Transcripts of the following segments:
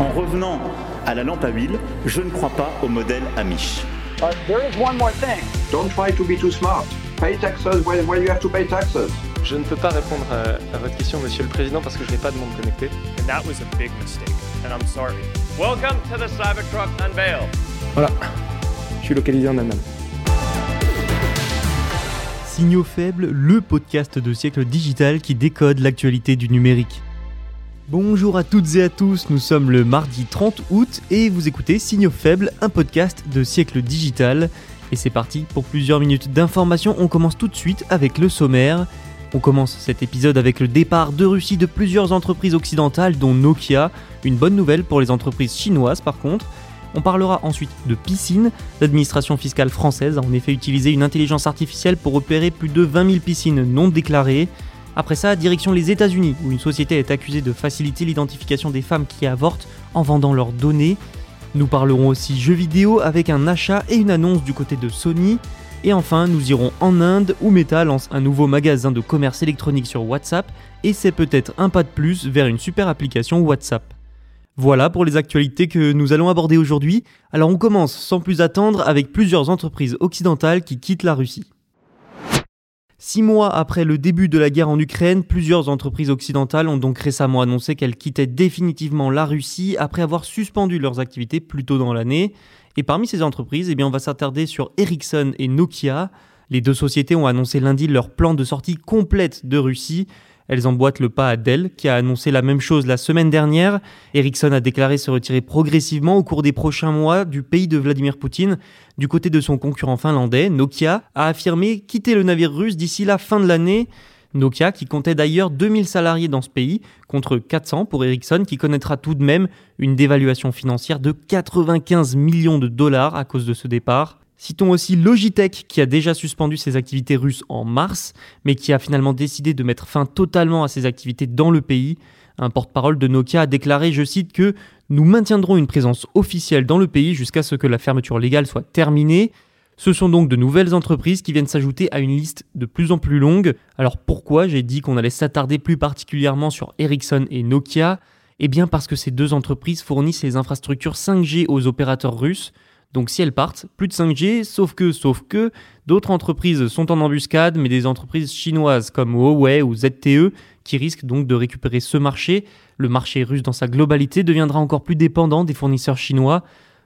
En revenant à la lampe à huile, je ne crois pas au modèle Amish. There is one more thing. Don't try to be too smart. Pay taxes when, when you have to pay taxes. Je ne peux pas répondre à, à votre question, Monsieur le Président, parce que je n'ai pas de monde connecté. And that was a big mistake, and I'm sorry. Welcome to the Cybertruck Unveil. Voilà, je suis localisé en Allemagne. Signaux faibles, le podcast de siècle digital qui décode l'actualité du numérique. Bonjour à toutes et à tous, nous sommes le mardi 30 août et vous écoutez Signaux faibles, un podcast de siècle digital. Et c'est parti pour plusieurs minutes d'information, on commence tout de suite avec le sommaire. On commence cet épisode avec le départ de Russie de plusieurs entreprises occidentales dont Nokia, une bonne nouvelle pour les entreprises chinoises par contre. On parlera ensuite de piscines. L'administration fiscale française a en effet utilisé une intelligence artificielle pour opérer plus de 20 000 piscines non déclarées. Après ça, direction les États-Unis, où une société est accusée de faciliter l'identification des femmes qui avortent en vendant leurs données. Nous parlerons aussi jeux vidéo avec un achat et une annonce du côté de Sony. Et enfin, nous irons en Inde où Meta lance un nouveau magasin de commerce électronique sur WhatsApp et c'est peut-être un pas de plus vers une super application WhatsApp. Voilà pour les actualités que nous allons aborder aujourd'hui. Alors on commence sans plus attendre avec plusieurs entreprises occidentales qui quittent la Russie. Six mois après le début de la guerre en Ukraine, plusieurs entreprises occidentales ont donc récemment annoncé qu'elles quittaient définitivement la Russie après avoir suspendu leurs activités plus tôt dans l'année. Et parmi ces entreprises, eh bien, on va s'attarder sur Ericsson et Nokia. Les deux sociétés ont annoncé lundi leur plan de sortie complète de Russie. Elles emboîtent le pas à Dell, qui a annoncé la même chose la semaine dernière. Ericsson a déclaré se retirer progressivement au cours des prochains mois du pays de Vladimir Poutine. Du côté de son concurrent finlandais, Nokia a affirmé quitter le navire russe d'ici la fin de l'année. Nokia, qui comptait d'ailleurs 2000 salariés dans ce pays, contre 400 pour Ericsson, qui connaîtra tout de même une dévaluation financière de 95 millions de dollars à cause de ce départ. Citons aussi Logitech qui a déjà suspendu ses activités russes en mars, mais qui a finalement décidé de mettre fin totalement à ses activités dans le pays. Un porte-parole de Nokia a déclaré, je cite, que nous maintiendrons une présence officielle dans le pays jusqu'à ce que la fermeture légale soit terminée. Ce sont donc de nouvelles entreprises qui viennent s'ajouter à une liste de plus en plus longue. Alors pourquoi j'ai dit qu'on allait s'attarder plus particulièrement sur Ericsson et Nokia? Eh bien parce que ces deux entreprises fournissent les infrastructures 5G aux opérateurs russes. Donc si elles partent, plus de 5G, sauf que, sauf que, d'autres entreprises sont en embuscade, mais des entreprises chinoises comme Huawei ou ZTE qui risquent donc de récupérer ce marché. Le marché russe dans sa globalité deviendra encore plus dépendant des fournisseurs chinois.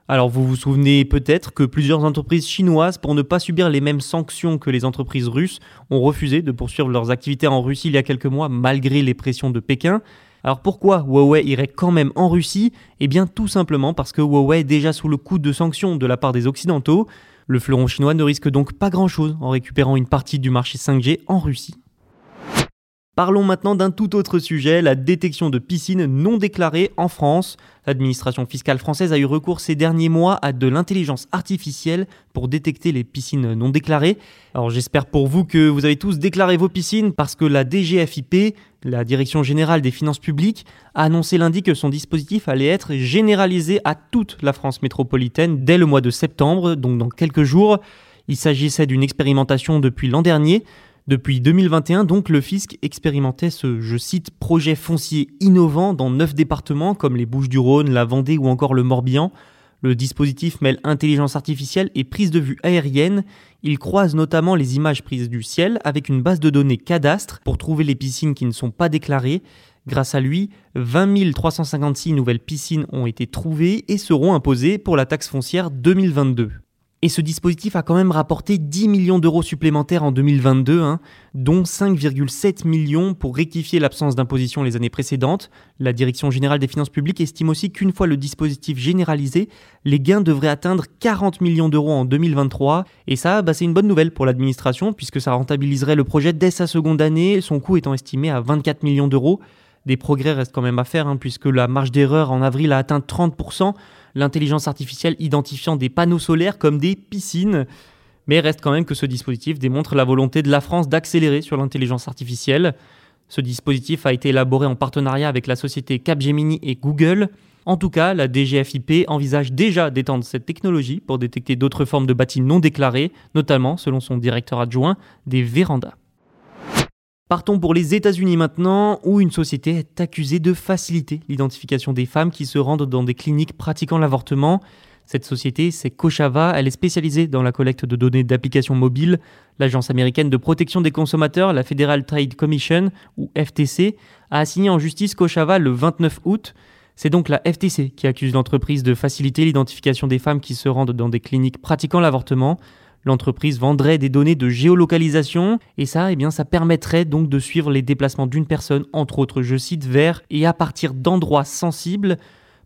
Alors vous vous souvenez peut-être que plusieurs entreprises chinoises, pour ne pas subir les mêmes sanctions que les entreprises russes, ont refusé de poursuivre leurs activités en Russie il y a quelques mois malgré les pressions de Pékin. Alors pourquoi Huawei irait quand même en Russie? Eh bien tout simplement parce que Huawei est déjà sous le coup de sanctions de la part des Occidentaux. Le fleuron chinois ne risque donc pas grand-chose en récupérant une partie du marché 5G en Russie. Parlons maintenant d'un tout autre sujet, la détection de piscines non déclarées en France. L'administration fiscale française a eu recours ces derniers mois à de l'intelligence artificielle pour détecter les piscines non déclarées. Alors j'espère pour vous que vous avez tous déclaré vos piscines parce que la DGFIP, la Direction générale des finances publiques, a annoncé lundi que son dispositif allait être généralisé à toute la France métropolitaine dès le mois de septembre, donc dans quelques jours. Il s'agissait d'une expérimentation depuis l'an dernier. Depuis 2021, donc, le fisc expérimentait ce, je cite, projet foncier innovant dans neuf départements comme les Bouches-du-Rhône, la Vendée ou encore le Morbihan. Le dispositif mêle intelligence artificielle et prise de vue aérienne. Il croise notamment les images prises du ciel avec une base de données cadastre pour trouver les piscines qui ne sont pas déclarées. Grâce à lui, 20 356 nouvelles piscines ont été trouvées et seront imposées pour la taxe foncière 2022. Et ce dispositif a quand même rapporté 10 millions d'euros supplémentaires en 2022, hein, dont 5,7 millions pour rectifier l'absence d'imposition les années précédentes. La Direction générale des finances publiques estime aussi qu'une fois le dispositif généralisé, les gains devraient atteindre 40 millions d'euros en 2023. Et ça, bah, c'est une bonne nouvelle pour l'administration, puisque ça rentabiliserait le projet dès sa seconde année, son coût étant estimé à 24 millions d'euros. Des progrès restent quand même à faire, hein, puisque la marge d'erreur en avril a atteint 30%, l'intelligence artificielle identifiant des panneaux solaires comme des piscines. Mais reste quand même que ce dispositif démontre la volonté de la France d'accélérer sur l'intelligence artificielle. Ce dispositif a été élaboré en partenariat avec la société Capgemini et Google. En tout cas, la DGFIP envisage déjà d'étendre cette technologie pour détecter d'autres formes de bâtis non déclarés, notamment, selon son directeur adjoint, des vérandas. Partons pour les États-Unis maintenant, où une société est accusée de faciliter l'identification des femmes qui se rendent dans des cliniques pratiquant l'avortement. Cette société, c'est Kochava, elle est spécialisée dans la collecte de données d'applications mobiles. L'agence américaine de protection des consommateurs, la Federal Trade Commission, ou FTC, a assigné en justice Kochava le 29 août. C'est donc la FTC qui accuse l'entreprise de faciliter l'identification des femmes qui se rendent dans des cliniques pratiquant l'avortement. L'entreprise vendrait des données de géolocalisation et ça, eh ça permettrait donc de suivre les déplacements d'une personne, entre autres, je cite, vers et à partir d'endroits sensibles.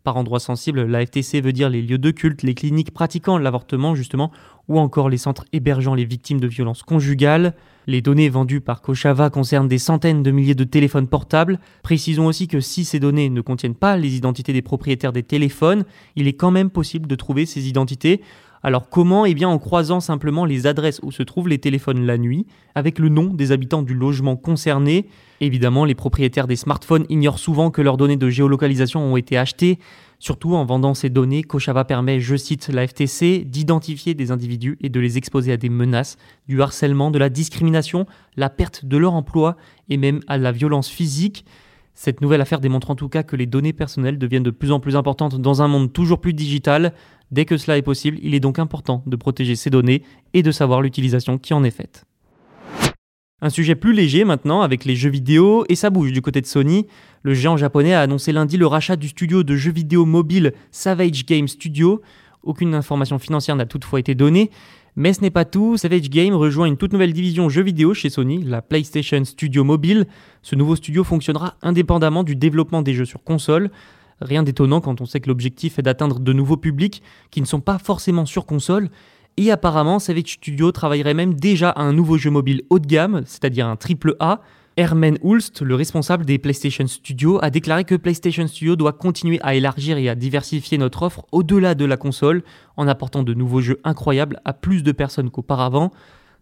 Par endroits sensibles, la FTC veut dire les lieux de culte, les cliniques pratiquant l'avortement justement, ou encore les centres hébergeant les victimes de violences conjugales. Les données vendues par Kochava concernent des centaines de milliers de téléphones portables. Précisons aussi que si ces données ne contiennent pas les identités des propriétaires des téléphones, il est quand même possible de trouver ces identités. Alors comment? Eh bien en croisant simplement les adresses où se trouvent les téléphones la nuit, avec le nom des habitants du logement concerné. Évidemment, les propriétaires des smartphones ignorent souvent que leurs données de géolocalisation ont été achetées. Surtout en vendant ces données, Kochava permet, je cite la FTC, d'identifier des individus et de les exposer à des menaces, du harcèlement, de la discrimination, la perte de leur emploi et même à la violence physique. Cette nouvelle affaire démontre en tout cas que les données personnelles deviennent de plus en plus importantes dans un monde toujours plus digital. Dès que cela est possible, il est donc important de protéger ces données et de savoir l'utilisation qui en est faite. Un sujet plus léger maintenant avec les jeux vidéo et ça bouge du côté de Sony. Le géant japonais a annoncé lundi le rachat du studio de jeux vidéo mobile Savage Game Studio. Aucune information financière n'a toutefois été donnée. Mais ce n'est pas tout, Savage Game rejoint une toute nouvelle division jeux vidéo chez Sony, la PlayStation Studio Mobile. Ce nouveau studio fonctionnera indépendamment du développement des jeux sur console. Rien d'étonnant quand on sait que l'objectif est d'atteindre de nouveaux publics qui ne sont pas forcément sur console. Et apparemment, Savage Studio travaillerait même déjà à un nouveau jeu mobile haut de gamme, c'est-à-dire un triple A. Herman Hulst, le responsable des PlayStation Studios, a déclaré que PlayStation Studio doit continuer à élargir et à diversifier notre offre au-delà de la console, en apportant de nouveaux jeux incroyables à plus de personnes qu'auparavant.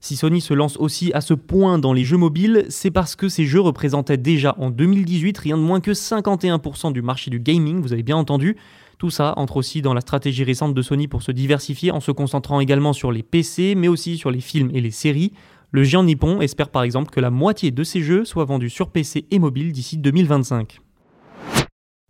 Si Sony se lance aussi à ce point dans les jeux mobiles, c'est parce que ces jeux représentaient déjà en 2018 rien de moins que 51% du marché du gaming, vous avez bien entendu. Tout ça entre aussi dans la stratégie récente de Sony pour se diversifier en se concentrant également sur les PC, mais aussi sur les films et les séries. Le géant nippon espère par exemple que la moitié de ces jeux soient vendus sur PC et mobile d'ici 2025.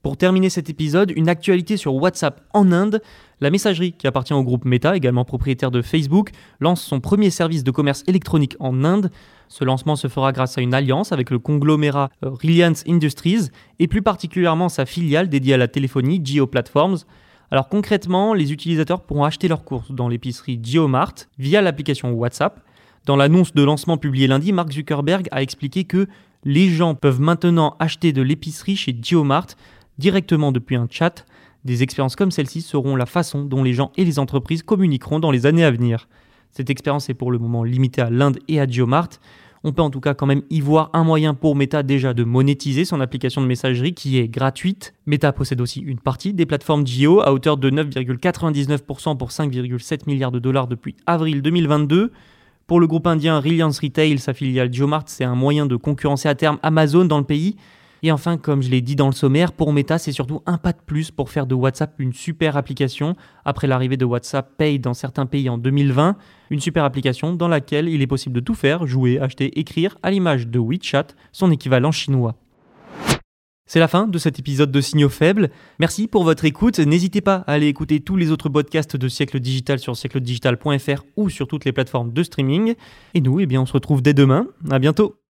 Pour terminer cet épisode, une actualité sur WhatsApp en Inde. La messagerie, qui appartient au groupe Meta, également propriétaire de Facebook, lance son premier service de commerce électronique en Inde. Ce lancement se fera grâce à une alliance avec le conglomérat euh, Reliance Industries et plus particulièrement sa filiale dédiée à la téléphonie, Geo Platforms. Alors concrètement, les utilisateurs pourront acheter leurs courses dans l'épicerie GeoMart via l'application WhatsApp. Dans l'annonce de lancement publiée lundi, Mark Zuckerberg a expliqué que les gens peuvent maintenant acheter de l'épicerie chez GeoMart directement depuis un chat. Des expériences comme celle-ci seront la façon dont les gens et les entreprises communiqueront dans les années à venir. Cette expérience est pour le moment limitée à l'Inde et à Geomart. On peut en tout cas quand même y voir un moyen pour Meta déjà de monétiser son application de messagerie qui est gratuite. Meta possède aussi une partie des plateformes Geo à hauteur de 9,99% pour 5,7 milliards de dollars depuis avril 2022. Pour le groupe indien Reliance Retail, sa filiale Geomart, c'est un moyen de concurrencer à terme Amazon dans le pays et enfin, comme je l'ai dit dans le sommaire, pour Meta, c'est surtout un pas de plus pour faire de WhatsApp une super application. Après l'arrivée de WhatsApp Pay dans certains pays en 2020, une super application dans laquelle il est possible de tout faire, jouer, acheter, écrire, à l'image de WeChat, son équivalent chinois. C'est la fin de cet épisode de Signaux Faibles. Merci pour votre écoute. N'hésitez pas à aller écouter tous les autres podcasts de Siècle Digital sur siècledigital.fr ou sur toutes les plateformes de streaming. Et nous, eh bien, on se retrouve dès demain. À bientôt.